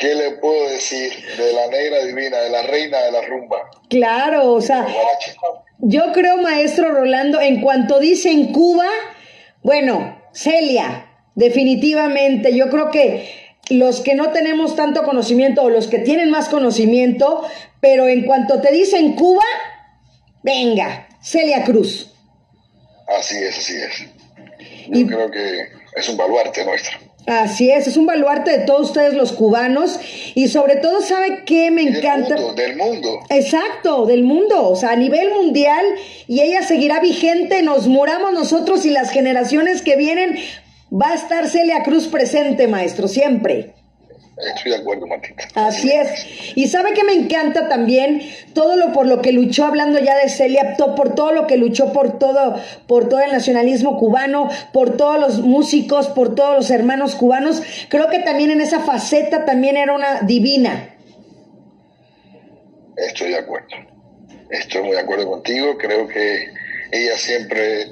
¿Qué le puedo decir de la negra divina, de la reina de la rumba? Claro, o sea, yo creo, maestro Rolando, en cuanto dicen Cuba, bueno, Celia, definitivamente, yo creo que los que no tenemos tanto conocimiento o los que tienen más conocimiento, pero en cuanto te dicen Cuba, venga, Celia Cruz. Así es, así es. Yo creo que es un baluarte nuestro. Así es, es un baluarte de todos ustedes los cubanos y sobre todo, ¿sabe qué me encanta? Del mundo, del mundo. Exacto, del mundo, o sea, a nivel mundial y ella seguirá vigente, nos muramos nosotros y las generaciones que vienen, va a estar Celia Cruz presente, maestro, siempre. Estoy de acuerdo, Martita. Así es. Y sabe que me encanta también todo lo por lo que luchó, hablando ya de Celia, por todo lo que luchó por todo, por todo el nacionalismo cubano, por todos los músicos, por todos los hermanos cubanos. Creo que también en esa faceta también era una divina. Estoy de acuerdo. Estoy muy de acuerdo contigo. Creo que ella siempre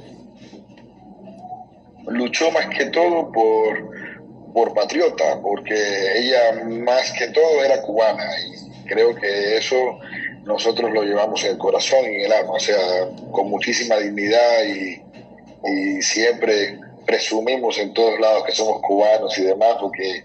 luchó más que todo por por patriota, porque ella más que todo era cubana y creo que eso nosotros lo llevamos en el corazón y en el alma, o sea, con muchísima dignidad y, y siempre presumimos en todos lados que somos cubanos y demás, porque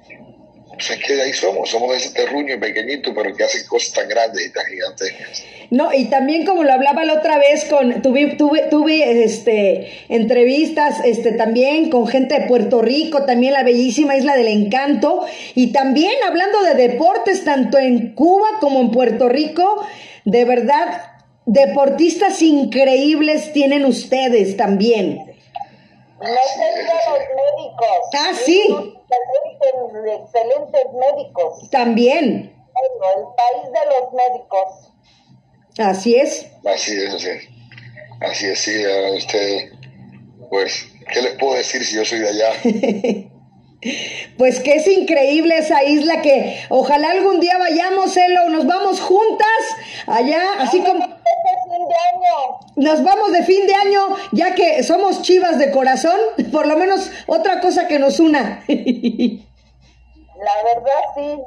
pues es que ahí somos, somos ese terruño pequeñito, pero que hace cosas tan grandes y tan gigantescas. No, y también como lo hablaba la otra vez, con, tuve, tuve, tuve este, entrevistas este, también con gente de Puerto Rico, también la bellísima Isla del Encanto, y también hablando de deportes, tanto en Cuba como en Puerto Rico, de verdad, deportistas increíbles tienen ustedes también. No los médicos. Ah, sí. Excelentes, excelentes médicos. También. el país de los médicos. Así es. Así es, así es. Así es, sí. Este, pues, ¿qué les puedo decir si yo soy de allá? *laughs* Pues que es increíble esa isla que ojalá algún día vayamos, Elo, nos vamos juntas allá, así como... Nos vamos de fin de año, ya que somos chivas de corazón, por lo menos otra cosa que nos una. *laughs* La verdad sí,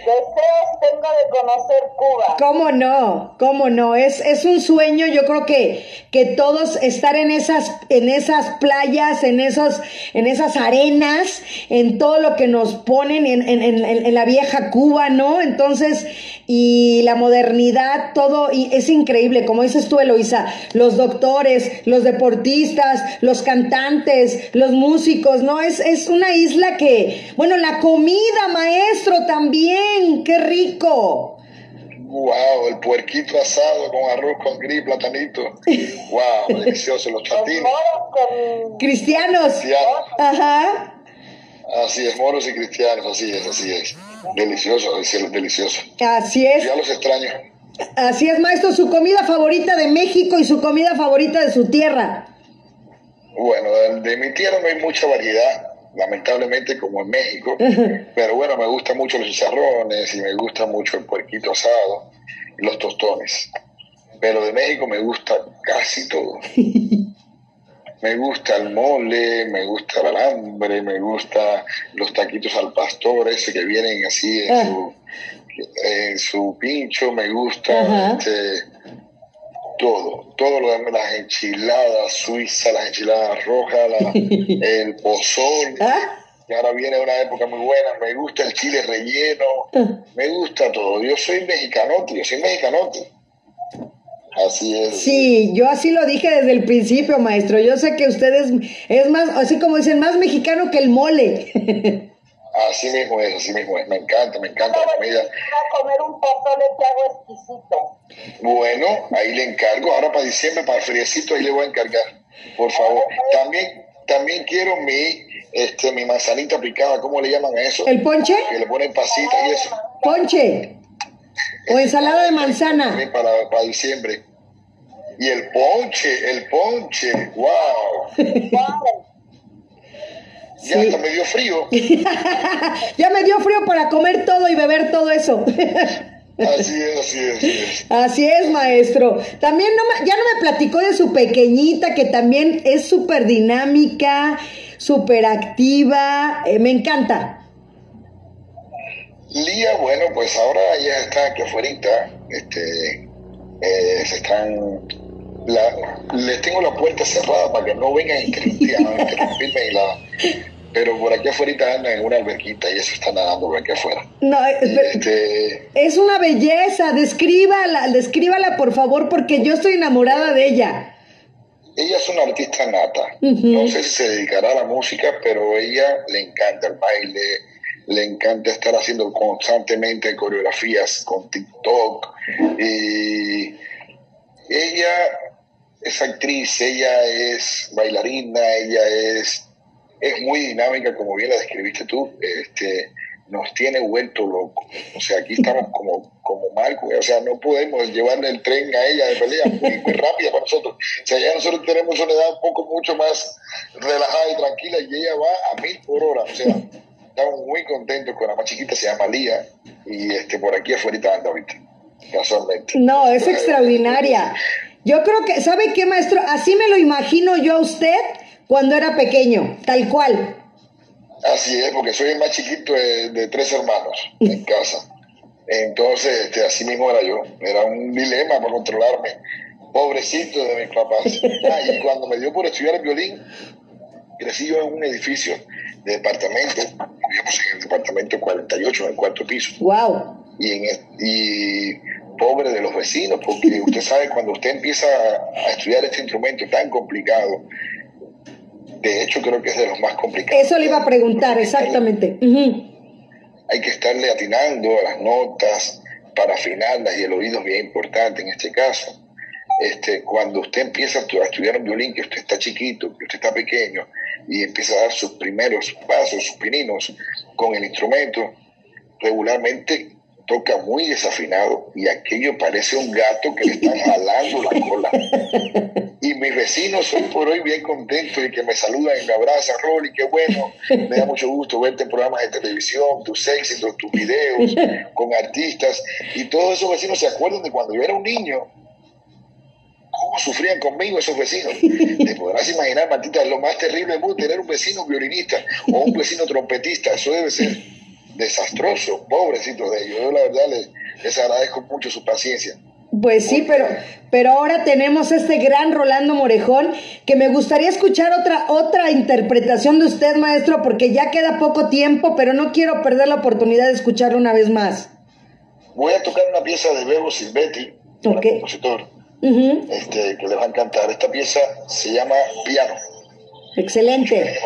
deseos tengo de conocer Cuba. ¿Cómo no? ¿Cómo no? Es, es un sueño, yo creo que, que todos estar en esas, en esas playas, en, esos, en esas arenas, en todo lo que nos ponen en, en, en, en la vieja Cuba, ¿no? Entonces, y la modernidad, todo, y es increíble, como dices tú, Eloisa, los doctores, los deportistas, los cantantes, los músicos, ¿no? Es, es una isla que, bueno, la comida, maestro, también, qué rico. Wow, el puerquito asado con arroz con gris, platanito. *laughs* Wow, delicioso, los chatinos. Cristianos. Ajá. Así es, moros y cristianos, así es, así es. Delicioso, es delicioso. Así es. Ya los extraño. Así es, maestro, su comida favorita de México y su comida favorita de su tierra. Bueno, de, mi tierra no hay mucha variedad, lamentablemente como en México, *laughs* pero bueno, me gustan mucho los chicharrones y me gusta mucho el puerquito asado y los tostones. Pero de México me gusta casi todo. *laughs* me gusta el mole, me gusta el alambre, me gusta los taquitos al pastor, ese que vienen así en, ah. su, en su pincho, me gusta este, todo, todo lo demás, las enchiladas suizas, las enchiladas rojas, *laughs* el pozol. ¿Ah? Y ahora viene una época muy buena, me gusta el chile relleno, ah. me gusta todo. Yo soy mexicanote, yo soy mexicanote. Así es. Sí, yo así lo dije desde el principio, maestro. Yo sé que usted es, más, así como dicen, más mexicano que el mole. *laughs* así mismo es, así mismo es. Me encanta, me encanta la comida. A comer un pozole que hago exquisito. Bueno, ahí le encargo. Ahora para diciembre, para el friecito, ahí le voy a encargar. Por favor. También, también quiero mi, este, mi manzanita picada, ¿cómo le llaman a eso? ¿El ponche? Que le ponen pasita y eso. Ponche. O ensalada de manzana. Para, para diciembre. Y el ponche, el ponche, wow. *laughs* Ya hasta me dio frío. *laughs* ya me dio frío para comer todo y beber todo eso. Así es, así es, así es. maestro. También no, ya no me platicó de su pequeñita, que también es súper dinámica, súper activa. Eh, me encanta. Lía, bueno, pues ahora ya está aquí afuera, este, eh, se están, la, les tengo la puerta cerrada para que no vengan a interrumpirme y la, pero por aquí afuera andan en una alberquita y eso está nadando por aquí afuera. No, este, es una belleza, descríbala, descríbala por favor porque yo estoy enamorada de ella. Ella es una artista nata, no sé si se dedicará a la música, pero ella le encanta el baile, le encanta estar haciendo constantemente coreografías con TikTok. Y ella es actriz, ella es bailarina, ella es, es muy dinámica, como bien la describiste tú. Este, nos tiene vuelto loco. O sea, aquí estamos como, como Marco, o sea, no podemos llevarle el tren a ella de pelea muy, muy rápida para nosotros. O sea, ya nosotros tenemos una edad un poco mucho más relajada y tranquila y ella va a mil por hora. O sea, estamos muy contentos con la más chiquita, se llama Lía, y este por aquí afuera anda ahorita, casualmente. No, es extraordinaria. Yo creo que, ¿sabe qué, maestro? Así me lo imagino yo a usted cuando era pequeño, tal cual. Así es, porque soy el más chiquito de, tres hermanos en *laughs* casa. Entonces, este, así mismo era yo. Era un dilema para controlarme. Pobrecito de mis papás. *laughs* Ah, y cuando me dio por estudiar el violín, crecí yo en un edificio de departamento, vivíamos en el departamento 48, en el cuarto piso. ¡Wow! Y, en, y pobre de los vecinos, porque usted sabe, cuando usted empieza a estudiar este instrumento tan complicado, de hecho creo que es de los más complicados. Eso le iba a preguntar, exactamente. Hay que estarle atinando a las notas para afinarlas y el oído es bien importante en este caso. Este, cuando usted empieza a estudiar un violín, que usted está chiquito, que usted está pequeño, y empieza a dar sus primeros pasos, sus pininos con el instrumento, regularmente toca muy desafinado y aquello parece un gato que le están jalando la cola. Y mis vecinos son por hoy bien contentos y que me saludan y me abrazan, Rolly, qué bueno, me da mucho gusto verte en programas de televisión, tus éxitos, tus videos con artistas y todos esos vecinos se acuerdan de cuando yo era un niño cómo sufrían conmigo esos vecinos. Te podrás imaginar, Martita, lo más terrible del mundo, tener un vecino violinista o un vecino trompetista. Eso debe ser desastroso, pobrecito de ellos. Yo la verdad les, les agradezco mucho su paciencia. Pues sí, pero, pero ahora tenemos este gran Rolando Morejón, que me gustaría escuchar otra, otra interpretación de usted, maestro, porque ya queda poco tiempo, pero no quiero perder la oportunidad de escucharlo una vez más. Voy a tocar una pieza de Bebo Silvetti, okay. compositor, este, que les va a encantar. Esta pieza se llama Piano. Excelente.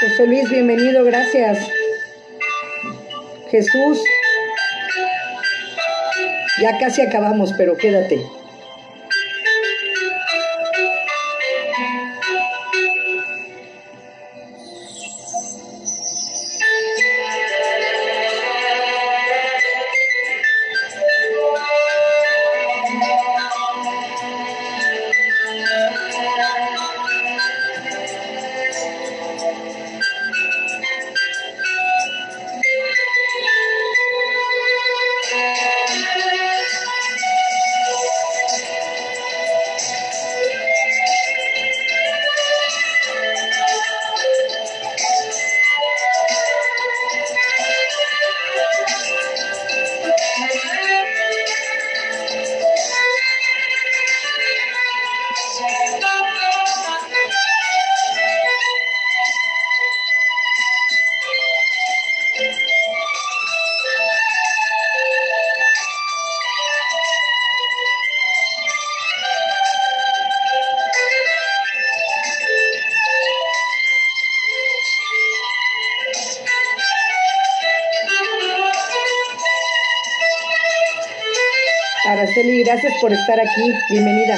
José Luis, bienvenido, gracias. Jesús, ya casi acabamos, pero quédate. Gracias por estar aquí. Bienvenida.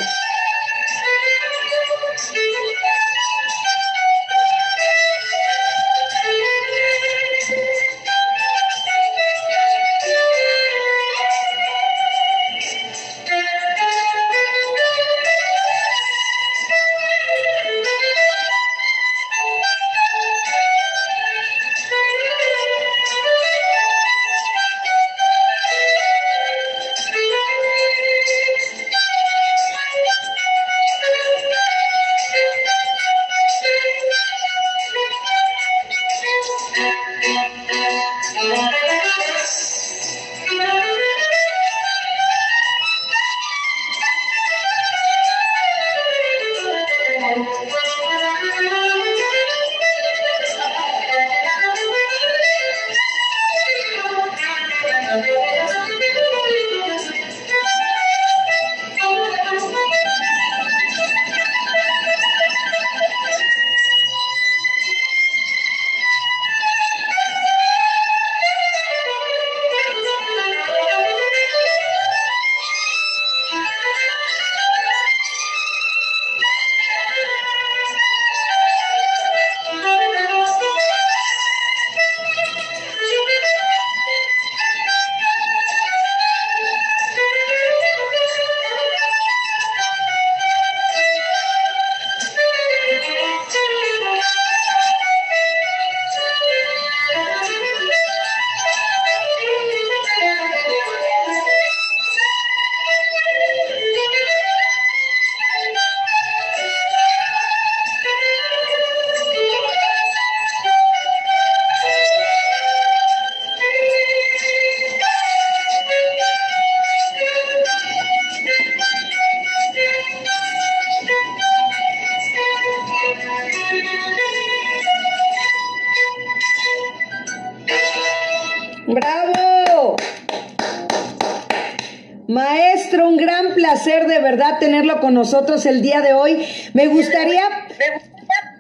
Con nosotros el día de hoy. Me gustaría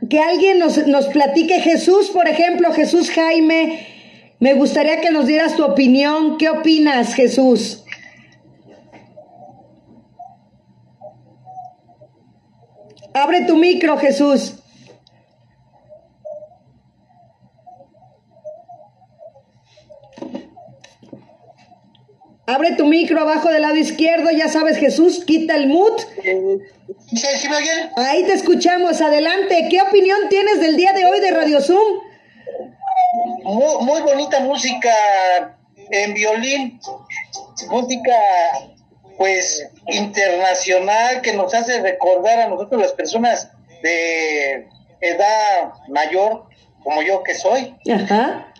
que alguien nos, nos platique, Jesús, por ejemplo, Jesús Jaime, me gustaría que nos dieras tu opinión. ¿Qué opinas, Jesús? Abre tu micro, Jesús. Abre tu micro abajo del lado izquierdo, ya sabes, Jesús, quita el mute. Ahí te escuchamos, adelante. ¿Qué opinión tienes del día de hoy de Radio Zoom? Muy, muy bonita música en violín, música pues internacional que nos hace recordar a nosotros las personas de edad mayor, como yo que soy. Ajá.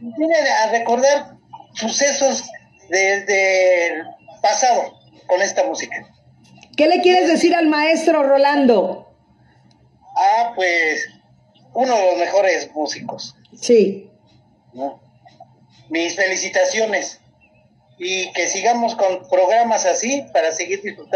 Viene a recordar sucesos desde el pasado con esta música. ¿Qué le quieres decir al maestro Rolando? Ah, pues uno de los mejores músicos. Sí. ¿no? Mis felicitaciones y que sigamos con programas así para seguir disfrutando.